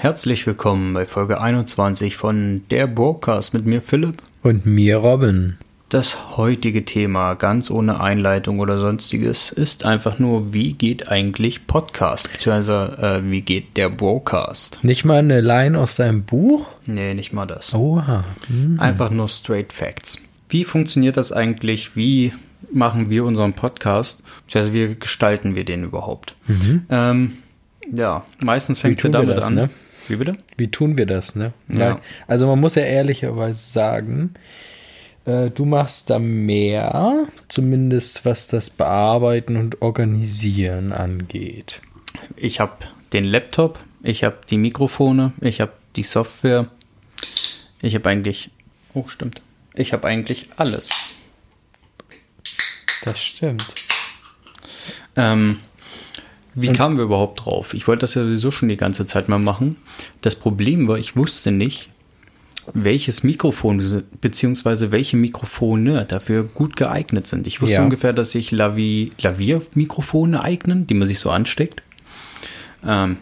Herzlich willkommen bei Folge 21 von Der Broadcast mit mir Philipp und mir Robin. Das heutige Thema, ganz ohne Einleitung oder sonstiges, ist einfach nur, wie geht eigentlich Podcast, beziehungsweise äh, wie geht der Broadcast? Nicht mal eine Line aus seinem Buch? Nee, nicht mal das. Oha. Mhm. Einfach nur straight facts. Wie funktioniert das eigentlich? Wie machen wir unseren Podcast? Beziehungsweise wie gestalten wir den überhaupt? Mhm. Ähm, ja, meistens fängt es damit das, an. Ne? Wie bitte? Wie tun wir das, ne? Ja. Also man muss ja ehrlicherweise sagen, äh, du machst da mehr, zumindest was das Bearbeiten und Organisieren angeht. Ich habe den Laptop, ich habe die Mikrofone, ich habe die Software. Ich habe eigentlich, oh stimmt, ich habe eigentlich alles. Das stimmt. Ähm, wie kamen wir überhaupt drauf? Ich wollte das ja sowieso schon die ganze Zeit mal machen. Das Problem war, ich wusste nicht, welches Mikrofon bzw. welche Mikrofone dafür gut geeignet sind. Ich wusste ja. ungefähr, dass sich Lavi Lavier-Mikrofone eignen, die man sich so ansteckt. Ähm,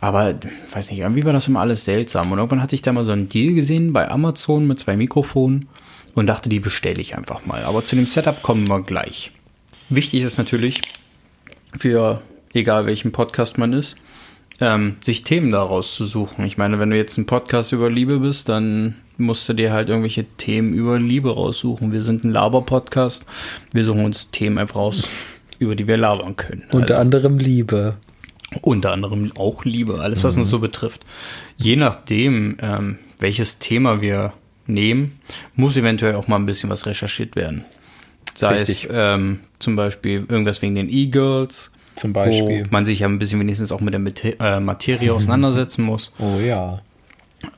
aber weiß nicht, irgendwie war das immer alles seltsam. Und irgendwann hatte ich da mal so einen Deal gesehen bei Amazon mit zwei Mikrofonen und dachte, die bestelle ich einfach mal. Aber zu dem Setup kommen wir gleich. Wichtig ist natürlich für egal welchen Podcast man ist, ähm, sich Themen daraus zu suchen. Ich meine, wenn du jetzt ein Podcast über Liebe bist, dann musst du dir halt irgendwelche Themen über Liebe raussuchen. Wir sind ein Laber-Podcast. Wir suchen uns Themen einfach raus, über die wir labern können. Unter also, anderem Liebe. Unter anderem auch Liebe, alles was mhm. uns so betrifft. Je nachdem, ähm, welches Thema wir nehmen, muss eventuell auch mal ein bisschen was recherchiert werden. Sei Richtig. es ähm, zum Beispiel irgendwas wegen den E-Girls, zum Beispiel. Wo man sich ja ein bisschen wenigstens auch mit der äh, Materie auseinandersetzen muss. Oh ja.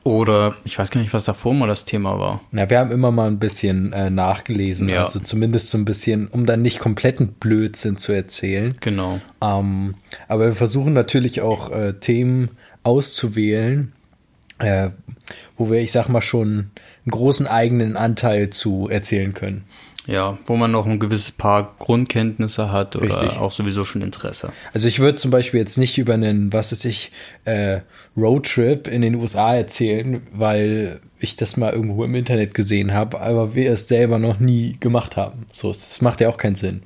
Oder ich weiß gar nicht, was davor mal das Thema war. Na, wir haben immer mal ein bisschen äh, nachgelesen, ja. also zumindest so ein bisschen, um dann nicht kompletten Blödsinn zu erzählen. Genau. Ähm, aber wir versuchen natürlich auch äh, Themen auszuwählen, äh, wo wir, ich sag mal, schon einen großen eigenen Anteil zu erzählen können. Ja, wo man noch ein gewisses paar Grundkenntnisse hat oder Richtig. auch sowieso schon Interesse. Also ich würde zum Beispiel jetzt nicht über einen, was ist ich, äh, Roadtrip in den USA erzählen, weil ich das mal irgendwo im Internet gesehen habe, aber wir es selber noch nie gemacht haben. So, das macht ja auch keinen Sinn.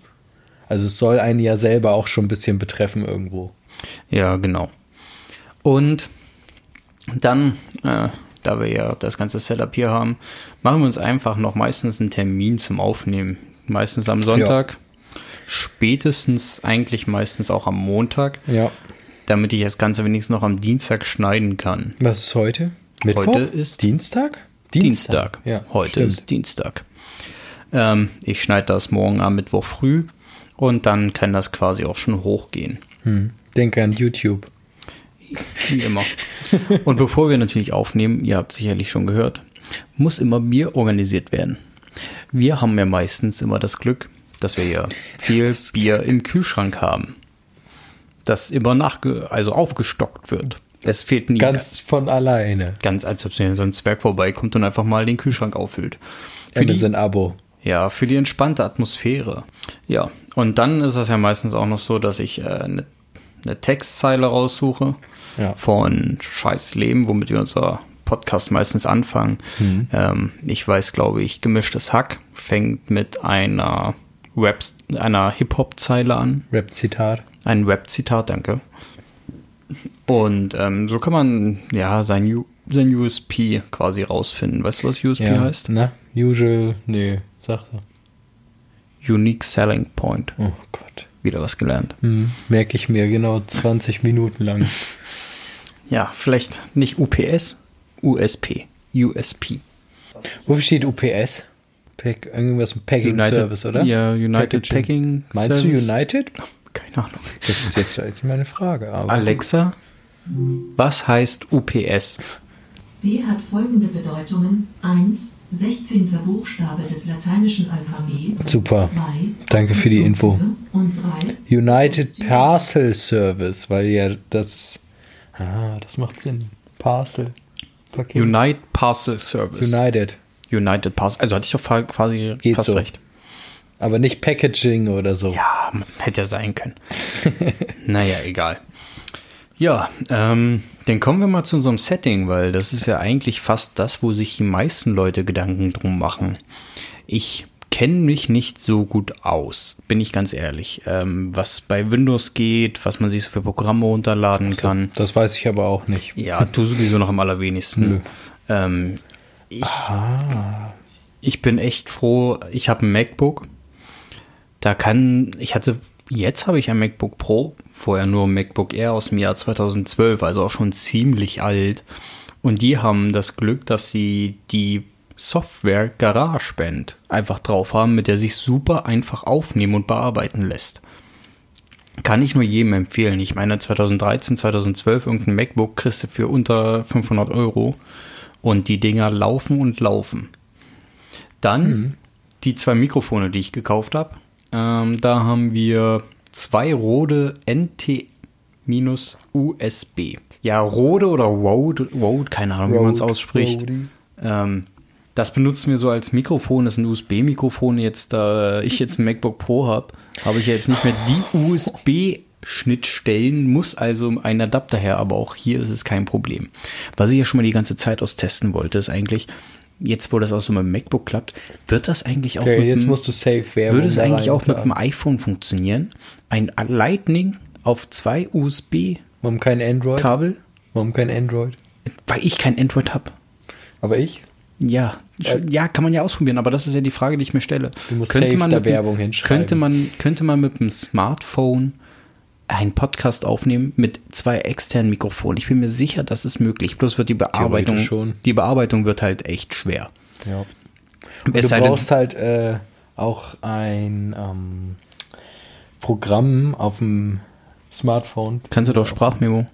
Also es soll einen ja selber auch schon ein bisschen betreffen irgendwo. Ja, genau. Und dann äh, da wir ja das ganze Setup hier haben, machen wir uns einfach noch meistens einen Termin zum Aufnehmen. Meistens am Sonntag, ja. spätestens eigentlich meistens auch am Montag. Ja. Damit ich das Ganze wenigstens noch am Dienstag schneiden kann. Was ist heute? Mittwoch? Heute ist Dienstag? Dienstag. Dienstag. Ja, heute stimmt. ist Dienstag. Ähm, ich schneide das morgen am Mittwoch früh und dann kann das quasi auch schon hochgehen. Hm. Denke an YouTube. Wie immer. Und bevor wir natürlich aufnehmen, ihr habt sicherlich schon gehört, muss immer Bier organisiert werden. Wir haben ja meistens immer das Glück, dass wir ja viel Bier im Kühlschrank haben. Das immer nachge also aufgestockt wird. Es fehlt nie. Ganz von alleine. Ganz als ob so ein Zwerg vorbeikommt und einfach mal den Kühlschrank auffüllt. Für die, ein Abo. Ja, für die entspannte Atmosphäre. Ja, und dann ist es ja meistens auch noch so, dass ich äh, eine, eine Textzeile raussuche ja. von Scheiß Leben, womit wir unser Podcast meistens anfangen. Mhm. Ähm, ich weiß, glaube ich, gemischtes Hack fängt mit einer Rap, einer Hip-Hop-Zeile an. Rap-Zitat. Ein Rap-Zitat, danke. Und ähm, so kann man ja sein, U sein USP quasi rausfinden. Weißt du, was USP ja, heißt? Na, usual, nee, sag doch. Unique Selling Point. Oh Gott. Wieder was gelernt. Mhm, merke ich mir genau 20 Minuten lang. Ja, vielleicht nicht UPS, USP. USP. Wofür steht UPS? Pack, irgendwas mit Packing United, Service, oder? Ja, United Packaging. Packing Meinst Service? du United? Keine Ahnung. Das ist jetzt, jetzt meine Frage. Alexa, was heißt UPS? P hat folgende Bedeutungen. 1. 16. Buchstabe des lateinischen Alphabets. Super. Zwei, Danke für die Info. 3. United Parcel Service, weil ja das Ah, das macht Sinn. Parcel. Paket. Unite Parcel Service. United. United Parcel. Also hatte ich doch quasi Geht fast so. recht. Aber nicht Packaging oder so. Ja, hätte ja sein können. naja, egal. Ja, ähm, dann kommen wir mal zu unserem Setting, weil das ist ja eigentlich fast das, wo sich die meisten Leute Gedanken drum machen. Ich kenne mich nicht so gut aus, bin ich ganz ehrlich. Ähm, was bei Windows geht, was man sich so für Programme runterladen kann. Das weiß ich aber auch nicht. Ja, du sowieso noch am allerwenigsten. Ähm, ich, ich bin echt froh, ich habe ein MacBook. Da kann, ich hatte, jetzt habe ich ein MacBook Pro, vorher nur ein MacBook Air aus dem Jahr 2012, also auch schon ziemlich alt. Und die haben das Glück, dass sie die Software GarageBand einfach drauf haben, mit der sich super einfach aufnehmen und bearbeiten lässt. Kann ich nur jedem empfehlen. Ich meine, 2013, 2012 irgendein MacBook kriegst du für unter 500 Euro und die Dinger laufen und laufen. Dann die zwei Mikrofone, die ich gekauft habe. Ähm, da haben wir zwei Rode NT-USB. Ja, Rode oder Rode, Rode, keine Ahnung, wie man es ausspricht. Ähm, das benutzen wir so als Mikrofon. Das ist ein USB-Mikrofon. Jetzt, da ich jetzt ein MacBook Pro habe, habe ich ja jetzt nicht mehr die USB-Schnittstellen, muss also ein Adapter her. Aber auch hier ist es kein Problem. Was ich ja schon mal die ganze Zeit aus testen wollte, ist eigentlich, jetzt wo das auch so mit dem MacBook klappt, wird das eigentlich auch Okay, mit jetzt dem, musst du safe Werbung würde es eigentlich auch mit dem iPhone funktionieren? Ein Lightning auf zwei USB-Kabel, Warum kein Android? Warum kein Android? weil ich kein Android habe. Aber ich? Ja, ja, kann man ja ausprobieren, aber das ist ja die Frage, die ich mir stelle. Du musst da mit dem- Werbung hinschreiben. Könnte man, könnte man mit dem Smartphone einen Podcast aufnehmen mit zwei externen Mikrofonen? Ich bin mir sicher, das ist möglich. Bloß wird die Bearbeitung, schon. die Bearbeitung wird halt echt schwer. Ja. Es du sei denn- brauchst halt äh, auch ein ähm, Programm auf dem Smartphone. Kannst du doch Sprachmemo.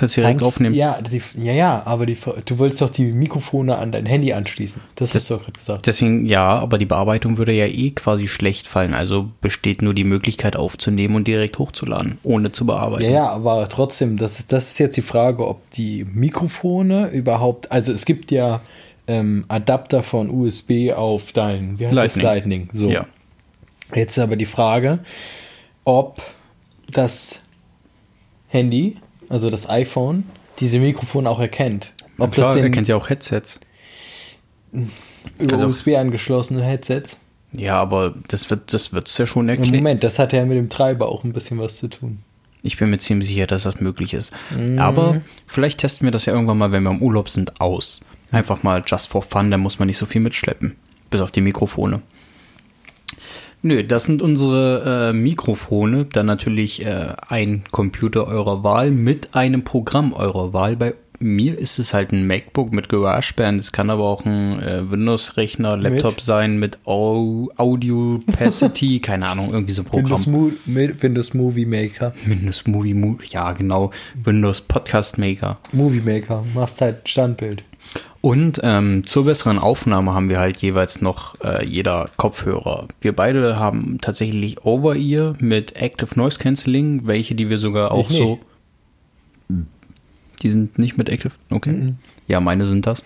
Kannst du direkt Kannst- aufnehmen. Ja, die, ja, ja, aber die, du willst doch die Mikrofone an dein Handy anschließen. Das, hast du doch gerade gesagt. Deswegen, ja, aber die Bearbeitung würde ja eh quasi schlecht fallen. Also besteht nur die Möglichkeit aufzunehmen und direkt hochzuladen, ohne zu bearbeiten. Ja, ja, aber trotzdem, das ist, das ist jetzt die Frage, ob die Mikrofone überhaupt, also es gibt ja ähm, Adapter von USB auf dein, wie heißt Lightning. das, Lightning. So. Ja. Jetzt ist aber die Frage, ob das Handy, also das iPhone, diese Mikrofone auch erkennt. Ob klar, das er sind kennt ja auch Headsets. über also- USB angeschlossene Headsets. Ja, aber das wird das wird's ja schon Im erklären. Moment, das hat ja mit dem Treiber auch ein bisschen was zu tun. Ich bin mir ziemlich sicher, dass das möglich ist. Aber vielleicht testen wir das ja irgendwann mal, wenn wir im Urlaub sind, aus. Einfach mal just for fun, da muss man nicht so viel mitschleppen. Bis auf die Mikrofone. Nö, das sind unsere äh, Mikrofone. Dann natürlich äh, ein Computer eurer Wahl mit einem Programm eurer Wahl. Bei mir ist es halt ein MacBook mit GarageBand. Es kann aber auch ein äh, Windows-Rechner, Laptop Mit? sein mit Au Audio-Pacity, keine Ahnung, irgendwie so ein Programm. Windows, Mo Windows Movie Maker. Windows Movie, Mo ja genau, Windows Podcast Maker. Movie Maker, machst halt Standbild. Und ähm, zur besseren Aufnahme haben wir halt jeweils noch äh, jeder Kopfhörer. Wir beide haben tatsächlich Over-Ear mit Active Noise Cancelling, welche, die wir sogar auch Ich so. nicht. Die sind nicht mit Active, okay. Ja, meine sind das.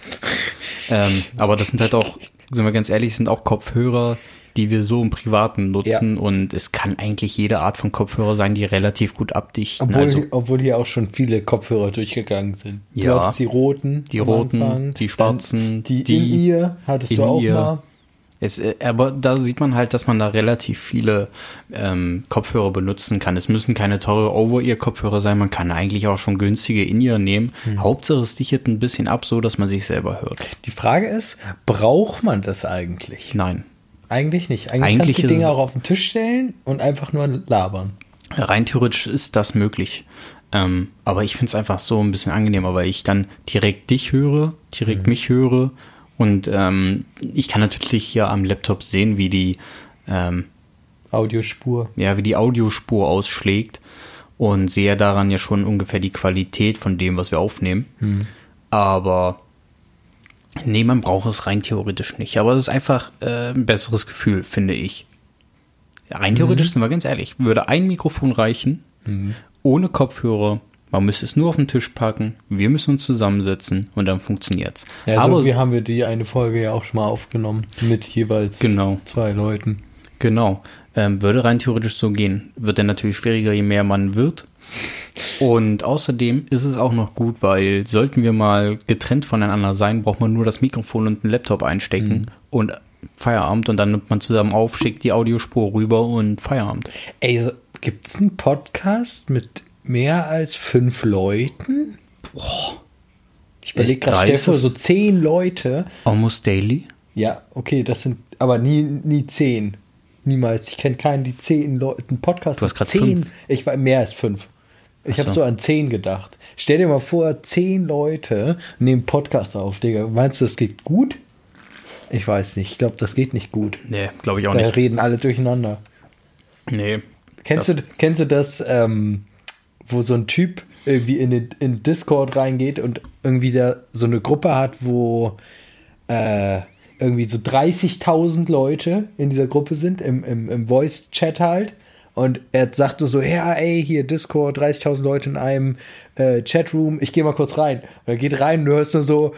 ähm, aber das sind halt auch, sind wir ganz ehrlich, sind auch Kopfhörer, die wir so im Privaten nutzen und es kann eigentlich jede Art von Kopfhörer sein, die relativ gut abdichten. Obwohl, also obwohl hier auch schon viele Kopfhörer durchgegangen sind. Du Ja. hattest die roten. Die roten, Anfang, die schwarzen, die, die In-Ear hattest du auch In-Ear. mal. Es, äh, aber da sieht man halt, dass man da relativ viele ähm, Kopfhörer benutzen kann. Es müssen keine teure Over-Ear-Kopfhörer sein, man kann eigentlich auch schon günstige In-Ear nehmen. Hm. Hauptsache es dichtet ein bisschen ab, so dass man sich selber hört. Die Frage ist, braucht man das eigentlich? Nein. Eigentlich nicht. Eigentlich, Eigentlich kannst du die es- auch auf den Tisch stellen und einfach nur labern. Rein theoretisch ist das möglich. Ähm, aber ich finde es einfach so ein bisschen angenehmer, weil ich dann direkt dich höre, direkt mich höre und ähm, ich kann natürlich hier am Laptop sehen, wie die ähm, Audiospur. ja, wie die Audiospur ausschlägt und sehe daran ja schon ungefähr die Qualität von dem, was wir aufnehmen. Aber nee, man braucht es rein theoretisch nicht. Aber es ist einfach äh, ein besseres Gefühl, finde ich. Rein theoretisch sind wir ganz ehrlich, würde ein Mikrofon reichen, ohne Kopfhörer. Man müsste es nur auf den Tisch packen, wir müssen uns zusammensetzen und dann funktioniert's. Ja, Aber so wie haben wir die eine Folge ja auch schon mal aufgenommen. Mit jeweils Genau. zwei Leuten. Genau. Ähm, würde rein theoretisch so gehen. Wird dann natürlich schwieriger, je mehr man wird. Und außerdem ist es auch noch gut, weil sollten wir mal getrennt voneinander sein, braucht man nur das Mikrofon und einen Laptop einstecken und Feierabend und dann nimmt man zusammen auf, schickt die Audiospur rüber und Feierabend. Ey, gibt es einen Podcast mit mehr als fünf Leuten? Boah. Ich überlege gerade, es? so zehn Leute. Almost Daily. Ja, okay, das sind aber nie, nie zehn. Niemals. Ich kenne keinen, die zehn Leute, einen Podcast Du hast grad zehn. fünf. Ich war mehr als fünf. Ich habe so. an zehn gedacht. Stell dir mal vor, zehn Leute nehmen Podcast auf, Digga. Meinst du, das geht gut? Ich weiß nicht. Ich glaube, das geht nicht gut. Nee, glaube ich auch Da nicht. reden alle durcheinander. Nee. Kennst, du, kennst du das, ähm, wo so ein Typ irgendwie in, den, in Discord reingeht und irgendwie da so eine Gruppe hat, wo äh, irgendwie so 30.000 Leute in dieser Gruppe sind, im, im, im Voice-Chat halt. Und er sagt nur so, ja, ey, hier Discord, 30.000 Leute in einem äh, Chatroom, ich gehe mal kurz rein. Und er geht rein und du hörst nur so,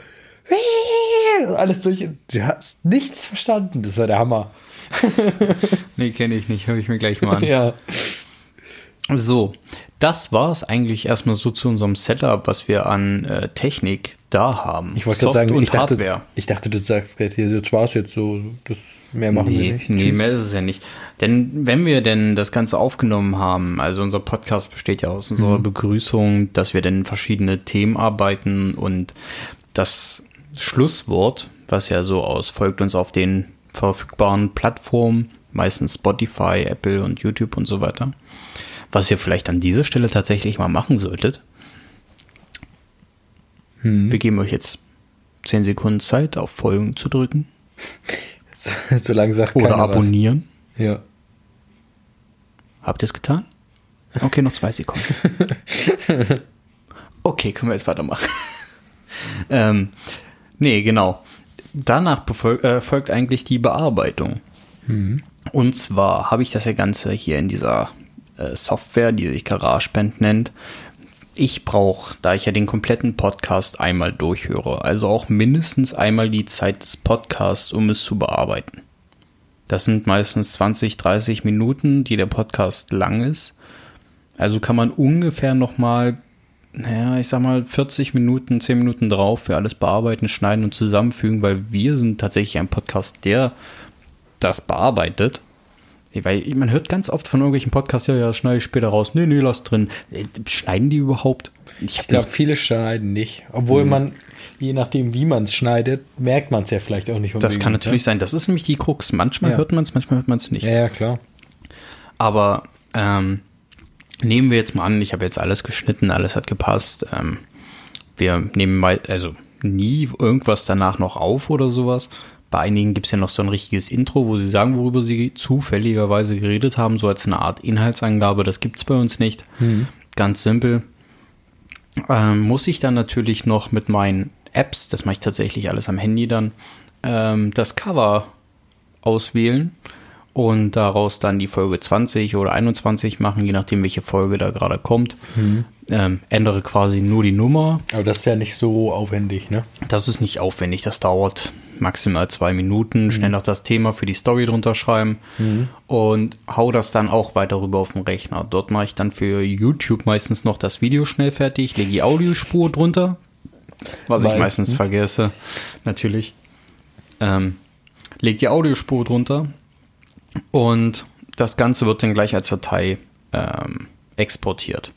alles durch. Du hast nichts verstanden. Das war der Hammer. Nee, kenne ich nicht. Höre ich mir gleich mal an. Ja. So, das war es eigentlich erstmal so zu unserem Setup, was wir an äh, Technik da haben. Ich wollte gerade sagen, und ich dachte, Hardware. ich dachte, du sagst gerade hier, das war's jetzt so, das mehr machen wir Nee, nicht. nee, Tschüss. mehr ist es ja nicht. Denn wenn wir denn das Ganze aufgenommen haben, also unser Podcast besteht ja aus Mhm. unserer Begrüßung, dass wir dann verschiedene Themen arbeiten und das Schlusswort, was ja so aus, folgt uns auf den verfügbaren Plattformen, meistens Spotify, Apple und YouTube und so weiter. Was ihr vielleicht an dieser Stelle tatsächlich mal machen solltet. Hm. Wir geben euch jetzt 10 Sekunden Zeit, auf Folgen zu drücken Solange sagt oder abonnieren. Was. Ja. Habt ihr es getan? Okay, noch zwei Sekunden. Okay, können wir jetzt weitermachen. ähm, nee, genau. Danach äh, folgt eigentlich die Bearbeitung. Und zwar habe ich das ja Ganze hier in dieser äh, Software, die sich GarageBand nennt. Ich brauche, da ich ja den kompletten Podcast einmal durchhöre, also auch mindestens einmal die Zeit des Podcasts, um es zu bearbeiten. Das sind meistens 20, 30 Minuten, die der Podcast lang ist. Also kann man ungefähr nochmal, naja, ich sag mal 40 Minuten, 10 Minuten drauf für alles bearbeiten, schneiden und zusammenfügen, weil wir sind tatsächlich ein Podcast, der das bearbeitet. Weil man hört ganz oft von irgendwelchen Podcasts, ja, ja, das schneide ich später raus. Nee, nee, lass drin. Äh, Schneiden die überhaupt? Ich glaube, viele schneiden nicht. Obwohl man, je nachdem, wie man es schneidet, merkt man es ja vielleicht auch nicht das unbedingt. kann natürlich sein. Das ist nämlich die Krux. Manchmal Ja. hört man es, manchmal hört man es nicht. Ne? Ja, ja, klar. Aber ähm, nehmen wir jetzt mal an, ich habe jetzt alles geschnitten, alles hat gepasst. Ähm, wir nehmen mal, also nie irgendwas danach noch auf oder sowas. Bei einigen gibt es ja noch so ein richtiges Intro, wo sie sagen, worüber sie zufälligerweise geredet haben, so als eine Art Inhaltsangabe. Das gibt es bei uns nicht. Ganz simpel. Ähm, muss ich dann natürlich noch mit meinen Apps, das mache ich tatsächlich alles am Handy dann, ähm, das Cover auswählen und daraus dann die Folge 20 oder 21 machen, je nachdem, welche Folge da gerade kommt. Ähm, ändere quasi nur die Nummer. Aber das ist ja nicht so aufwendig, ne? Das ist nicht aufwendig, das dauert maximal zwei Minuten. Schnell noch das Thema für die Story drunter schreiben und hau das dann auch weiter rüber auf den Rechner. Dort mache ich dann für YouTube meistens noch das Video schnell fertig, lege die Audiospur drunter, was ich meistens Meistens. vergesse, natürlich. Ähm, leg die Audiospur drunter und das Ganze wird dann gleich als Datei ähm, exportiert.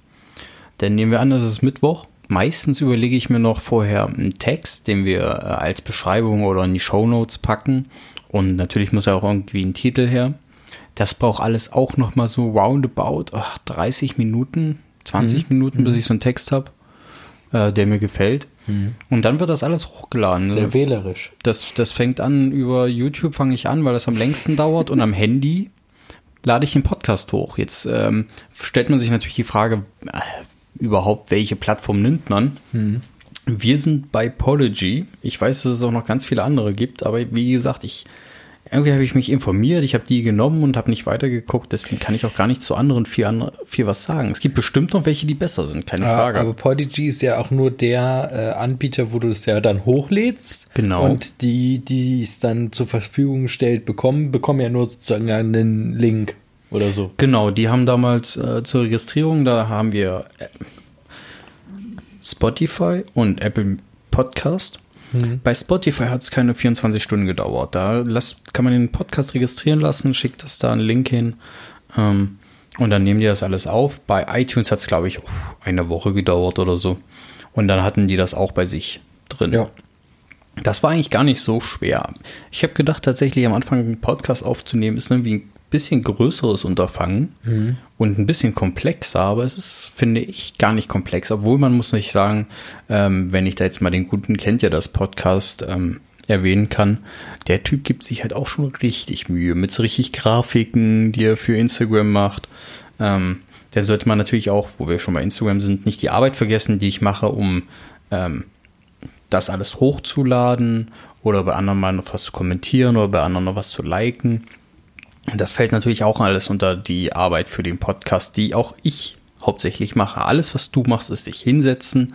Dann nehmen wir an, es ist Mittwoch. Meistens überlege ich mir noch vorher einen Text, den wir äh, als Beschreibung oder in die Shownotes packen. Und natürlich muss ja auch irgendwie ein Titel her. Das braucht alles auch nochmal so roundabout ach, 30 Minuten, 20 Minuten, bis ich so einen Text habe, äh, der mir gefällt. Und dann wird das alles hochgeladen. Sehr wählerisch. Das, das fängt an, über YouTube fange ich an, weil das am längsten dauert und am Handy lade ich den Podcast hoch. Jetzt ähm, stellt man sich natürlich die Frage, äh, überhaupt welche Plattform nimmt man? Wir sind bei Pology. Ich weiß, dass es auch noch ganz viele andere gibt, aber wie gesagt, ich irgendwie habe ich mich informiert, ich habe die genommen und habe nicht weitergeguckt, deswegen kann ich auch gar nicht zu anderen viel, andere, viel was sagen. Es gibt bestimmt noch welche, die besser sind, keine Ja, Frage. aber Podigy ist ja auch nur der äh, Anbieter, wo du es ja dann hochlädst. Genau. Und die, die es dann zur Verfügung stellt, bekommen, bekommen ja nur sozusagen einen Link. Oder so. Genau, die haben damals äh, zur Registrierung, da haben wir äh, Spotify und Apple Podcast. Bei Spotify hat es keine 24 Stunden gedauert. Da lass, kann man den Podcast registrieren lassen, schickt das da einen Link hin ähm, und dann nehmen die das alles auf. Bei iTunes hat es, glaube ich, eine Woche gedauert oder so. Und dann hatten die das auch bei sich drin. Ja. Das war eigentlich gar nicht so schwer. Ich habe gedacht, tatsächlich am Anfang einen Podcast aufzunehmen, ist irgendwie ein bisschen größeres Unterfangen und ein bisschen komplexer, aber es ist, finde ich, gar nicht komplex. Obwohl man muss nicht sagen, ähm, wenn ich da jetzt mal den guten kennt ja das Podcast ähm, erwähnen kann, der Typ gibt sich halt auch schon richtig Mühe mit so richtig Grafiken, die er für Instagram macht. Ähm, der sollte man natürlich auch, wo wir schon bei Instagram sind, nicht die Arbeit vergessen, die ich mache, um ähm, das alles hochzuladen oder bei anderen mal noch was zu kommentieren oder bei anderen noch was zu liken. Das fällt natürlich auch alles unter die Arbeit für den Podcast, die auch ich hauptsächlich mache. Alles, was du machst, ist dich hinsetzen,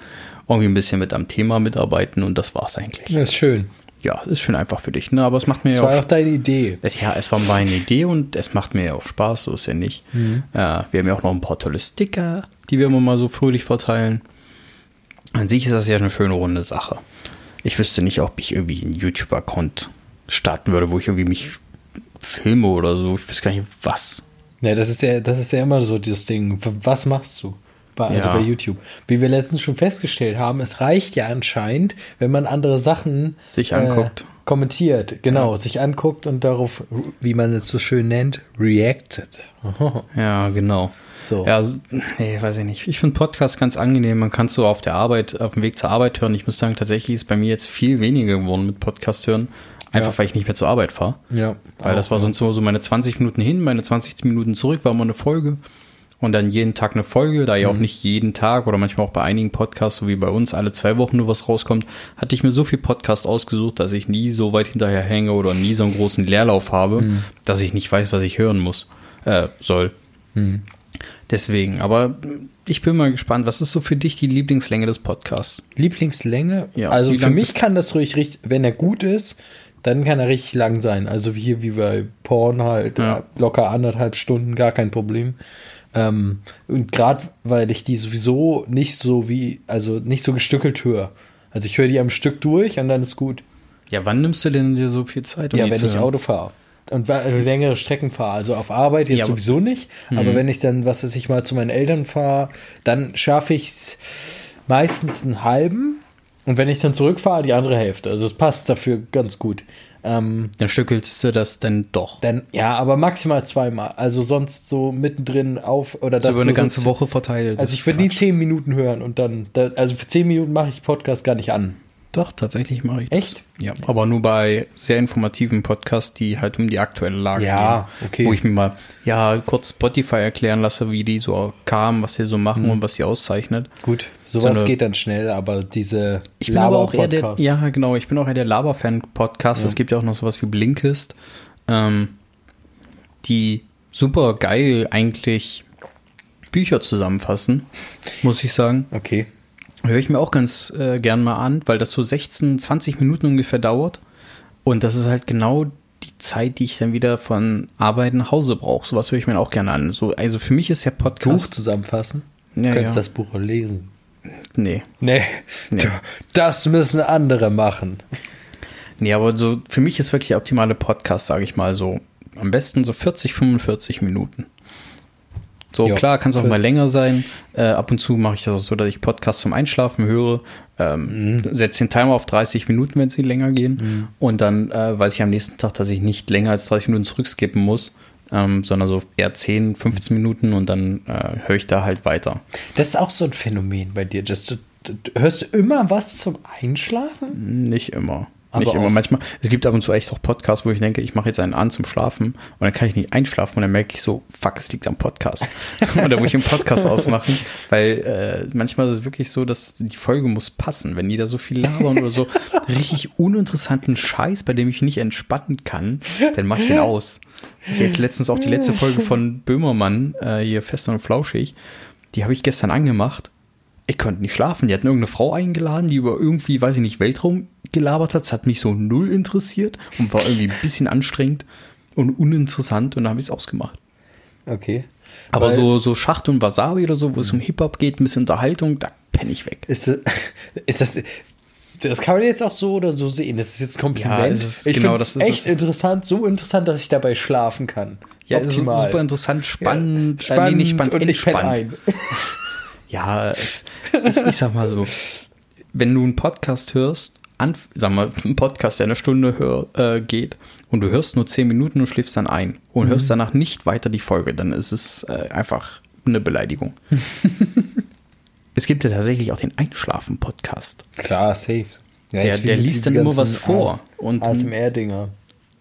irgendwie ein bisschen mit am Thema mitarbeiten und das war's eigentlich. Das ist schön. Ja, ist schön einfach für dich, ne? Aber es macht mir Das ja war auch auch deine Idee. es, ja, es war meine Idee und es macht mir ja auch Spaß, so ist ja nicht. Mhm. Äh, wir haben ja auch noch ein paar tolle Sticker, die wir immer mal so fröhlich verteilen. An sich ist das ja eine schöne runde Sache. Ich wüsste nicht, ob ich irgendwie einen YouTube-Account starten würde, wo ich irgendwie mich filme oder so. Ich weiß gar nicht, was. Ja, das ist ja, das ist ja immer so das Ding. Was machst du? Bei, also Ja. bei YouTube. Wie wir letztens schon festgestellt haben, es reicht ja anscheinend, wenn man andere Sachen Sich anguckt. Äh, kommentiert, genau, sich anguckt und darauf, wie man es so schön nennt, reacted. Ja, genau. So. Ja, nee, weiß ich nicht. Ich finde Podcast ganz angenehm. Man kann es so auf der Arbeit, auf dem Weg zur Arbeit hören. Ich muss sagen, tatsächlich ist bei mir jetzt viel weniger geworden mit Podcast hören. Einfach Ja. weil ich nicht mehr zur Arbeit fahre. Ja. Weil das war sonst so, so meine 20 Minuten hin, meine 20 Minuten zurück, war immer eine Folge. Und dann jeden Tag eine Folge, da ja auch nicht jeden Tag oder manchmal auch bei einigen Podcasts, so wie bei uns, alle zwei Wochen nur was rauskommt, hatte ich mir so viel Podcast ausgesucht, dass ich nie so weit hinterher hänge oder nie so einen großen Leerlauf habe, dass ich nicht weiß, was ich hören muss, äh, soll. Deswegen, aber ich bin mal gespannt, was ist so für dich die Lieblingslänge des Podcasts? Lieblingslänge? Ja, also für mich kann das ruhig richtig, wenn er gut ist, dann kann er richtig lang sein. Also wie hier wie bei Porn halt, Ja. äh, locker anderthalb Stunden, gar kein Problem. Ähm, und gerade weil ich die sowieso nicht so wie, also nicht so gestückelt höre. Also ich höre die am Stück durch und dann ist gut. Ja, wann nimmst du denn dir so viel Zeit? um ja, wenn ich? Auto fahre. Und längere Strecken fahre. Also auf Arbeit jetzt Ja, Mhm. sowieso nicht. Aber wenn ich dann, was weiß ich, mal zu meinen Eltern fahre, dann schaffe ich es meistens einen halben. Und wenn ich dann zurückfahre, die andere Hälfte. Also es passt dafür ganz gut. Ähm, Dann stückelst du das dann doch. dann, ja, aber maximal zweimal. Also sonst so mittendrin auf oder das über eine so ganze so- Woche verteilt. Also ich würde nie zehn Minuten hören und dann, da, also für zehn Minuten mache ich Podcast gar nicht an. Doch, tatsächlich mache ich das. Echt? Ja, aber nur bei sehr informativen Podcasts, die halt um die aktuelle Lage Ja, gehen. okay. Wo ich mir mal, ja, kurz Spotify erklären lasse, wie die so kamen, was sie so machen und was sie auszeichnet. Gut, sowas eine- geht dann schnell, aber diese Ich bin aber auch eher der, ja, genau, ich bin auch eher der Laber-Fan-Podcast. Es gibt ja auch noch sowas wie Blinkist, ähm, die super geil eigentlich Bücher zusammenfassen, muss ich sagen. Okay. Höre ich mir auch ganz äh, gern mal an, weil das so 16, 20 Minuten ungefähr dauert. Und das ist halt genau die Zeit, die ich dann wieder von Arbeit nach Hause brauche. Sowas höre ich mir auch gerne an. So, also für mich ist ja Buch Podcast. zusammenfassen. Ja, du könntest ja. das Buch auch lesen. Nee. Nee. Nee. Das müssen andere machen. Nee, aber so für mich ist wirklich der optimale Podcast, sage ich mal so. Am besten so 40, 45 Minuten. So, Ja, klar, kann es auch mal länger sein. Äh, ab und zu mache ich das auch so, dass ich Podcasts zum Einschlafen höre. Ähm, Setze den Timer auf 30 Minuten, wenn sie länger gehen. Und dann äh, weiß ich am nächsten Tag, dass ich nicht länger als 30 Minuten zurückskippen muss, ähm, sondern so eher 10, 15 Minuten und dann äh, höre ich da halt weiter. Das ist auch so ein Phänomen bei dir. Just, hörst du immer was zum Einschlafen? Nicht immer. Aber nicht immer. Manchmal, es gibt ab und zu echt auch Podcasts, wo ich denke, ich mache jetzt einen an zum Schlafen und dann kann ich nicht einschlafen und dann merke ich so, fuck, es liegt am Podcast. Oder wo ich einen Podcast ausmachen, weil äh, manchmal ist es wirklich so, dass die Folge muss passen. Wenn die da so viel labern oder so richtig uninteressanten Scheiß, bei dem ich nicht entspannen kann, dann mach ich den aus. Ich jetzt letztens auch die letzte Folge von Böhmermann, äh, hier fest und flauschig, die habe ich gestern angemacht ich konnte nicht schlafen. Die hatten irgendeine Frau eingeladen, die über irgendwie, weiß ich nicht, Weltraum gelabert hat. Das hat mich so null interessiert und war irgendwie ein bisschen anstrengend und uninteressant und dann habe ich es ausgemacht. Okay. Aber Weil- so, so Schacht und Wasabi oder so, wo es um Hip-Hop geht, ein bisschen Unterhaltung, da penne ich weg. Ist, das- ist das. Das kann man jetzt auch so oder so sehen. Das ist jetzt ein Kompliment. Ja, ist- ich genau, finde das es ist echt es. interessant, so interessant, dass ich dabei schlafen kann. Ja, Optimal. super interessant, spannend, Ja, spannend äh, nee, nicht spannend, und ich entspannt. ein. Ja, es, es, ich sag mal so, wenn du einen Podcast hörst, an, sag mal, einen Podcast, der eine Stunde hör, äh, geht und du hörst nur zehn Minuten und schläfst dann ein und hörst danach nicht weiter die Folge, dann ist es äh, einfach eine Beleidigung. es gibt ja tatsächlich auch den Einschlafen-Podcast. Klar, safe. Ja, Der- der liest dann immer was vor. ASMR-Dinger.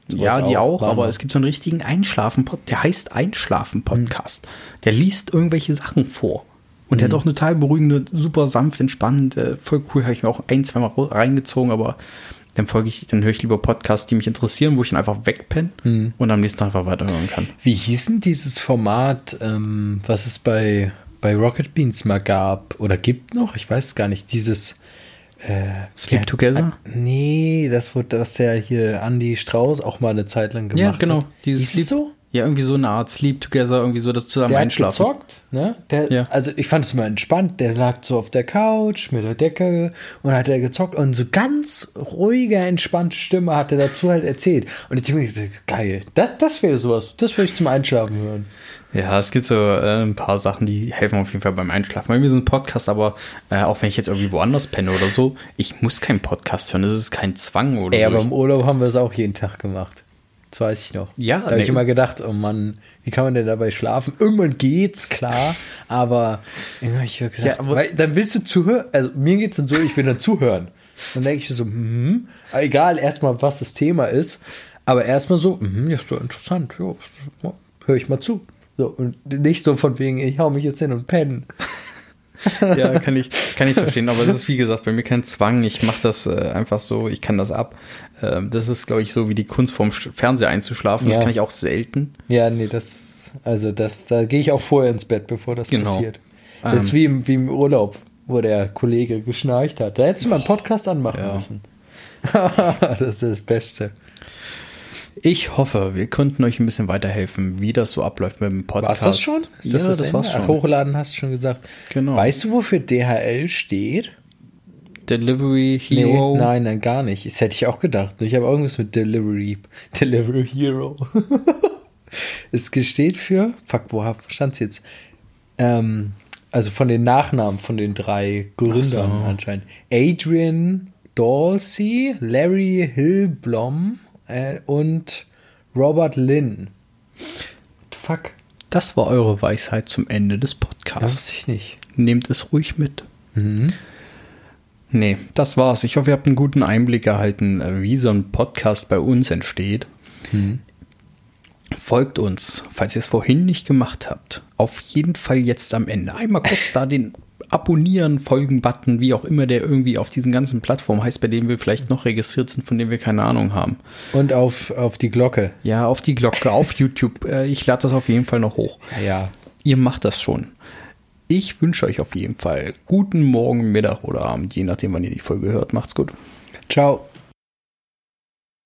Ja, die auch, aber Mama. es gibt so einen richtigen Einschlafen-Podcast, der heißt Einschlafen-Podcast. Der liest irgendwelche Sachen vor. Und der hat auch eine total beruhigende, super sanft, entspannt, äh, voll cool, habe ich mir auch ein, zwei Mal ro- reingezogen, aber dann folge ich, dann höre ich lieber Podcasts, die mich interessieren, wo ich dann einfach wegpenne und am nächsten Tag einfach weiterhören kann. Wie hieß denn dieses Format, ähm, was es bei, bei Rocket Beans mal gab oder gibt noch? Ich weiß es gar nicht. Dieses äh, Sleep ja, Together? äh, Nee, das wurde, was der hier Andy Strauß auch mal eine Zeit lang gemacht genau. hat. Dieses Hieß es Sleep, so? Ja, irgendwie so eine Art Sleep Together, irgendwie so das zusammen Der hat einschlafen. gezockt, ne? Der, Ja. Also ich fand es mal entspannt. Der lag so auf der Couch mit der Decke und hat er gezockt und so ganz ruhige, entspannte Stimme hat er dazu halt erzählt. Und ich denke mir, so, geil, das, das wäre sowas. Das würde ich zum Einschlafen hören. Ja, es gibt so äh, ein paar Sachen, die helfen auf jeden Fall beim Einschlafen. Bei mir ist ein Podcast, aber äh, auch wenn ich jetzt irgendwie woanders penne oder so, ich muss keinen Podcast hören. Das ist kein Zwang oder Ey, so. aber Ich- im Urlaub haben wir es auch jeden Tag gemacht. Das weiß ich noch. Ja, Da habe ich nee. immer gedacht, oh Mann, wie kann man denn dabei schlafen? Irgendwann geht's, klar, aber ich gesagt, Ja, aber- weil, dann willst du zuhören, also mir geht's dann so, ich will dann zuhören. Dann denke ich so, hm, egal erstmal, was das Thema ist, aber erstmal so, hm, ja, so interessant, ja, höre ich mal zu. So, und nicht so von wegen, ich hau mich jetzt hin und pennen. ja, kann ich, kann ich verstehen. Aber es ist, wie gesagt, bei mir kein Zwang. Ich mache das äh, einfach so, ich kann das ab. Ähm, das ist, glaube ich, so wie die Kunst vorm Fernseher einzuschlafen. Ja. Das kann ich auch selten. Ja, nee, das, also das, da gehe ich auch vorher ins Bett, bevor das Genau. passiert. Das ist Ähm. wie im, wie im Urlaub, wo der Kollege geschnarcht hat. Da hättest du mal einen Podcast anmachen Ja. müssen. das ist das Beste. Ich hoffe, wir konnten euch ein bisschen weiterhelfen, wie das so abläuft mit dem Podcast. War's das schon? Ist ja, das, Ende? war's Ach, schon. hochladen hast du schon gesagt. Genau. Weißt du, wofür DHL steht? Delivery Hero. Nee, nein, nein, gar nicht. Das hätte ich auch gedacht. Ich habe irgendwas mit Delivery. Delivery Hero. es steht für, fuck, wo hab- stand's jetzt? Ähm, also von den Nachnamen von den drei Gründern Ach so. anscheinend. Adrian Dalsey, Larry Hillblom äh, und Robert Lynn. Fuck, Das war eure Weisheit zum Ende des das Podcasts. wusste ich nicht. Nehmt es ruhig mit. Mhm. Nee, das war's. Ich hoffe, ihr habt einen guten Einblick erhalten, äh, wie so ein Podcast bei uns entsteht. Mhm. Folgt uns, falls ihr es vorhin nicht gemacht habt. Auf jeden Fall jetzt am Ende. Einmal kurz da den Abonnieren, Folgen-Button, wie auch immer der irgendwie auf diesen ganzen Plattformen heißt, bei denen wir vielleicht noch registriert sind, von denen wir keine Ahnung haben. Und auf, auf die Glocke. Ja, auf die Glocke, auf YouTube. Äh, Ich lade das auf jeden Fall noch hoch. Ja. Ihr macht das schon. Ich wünsche euch auf jeden Fall guten Morgen, Mittag oder Abend, je nachdem, wann ihr die Folge hört. Macht's gut. Ciao.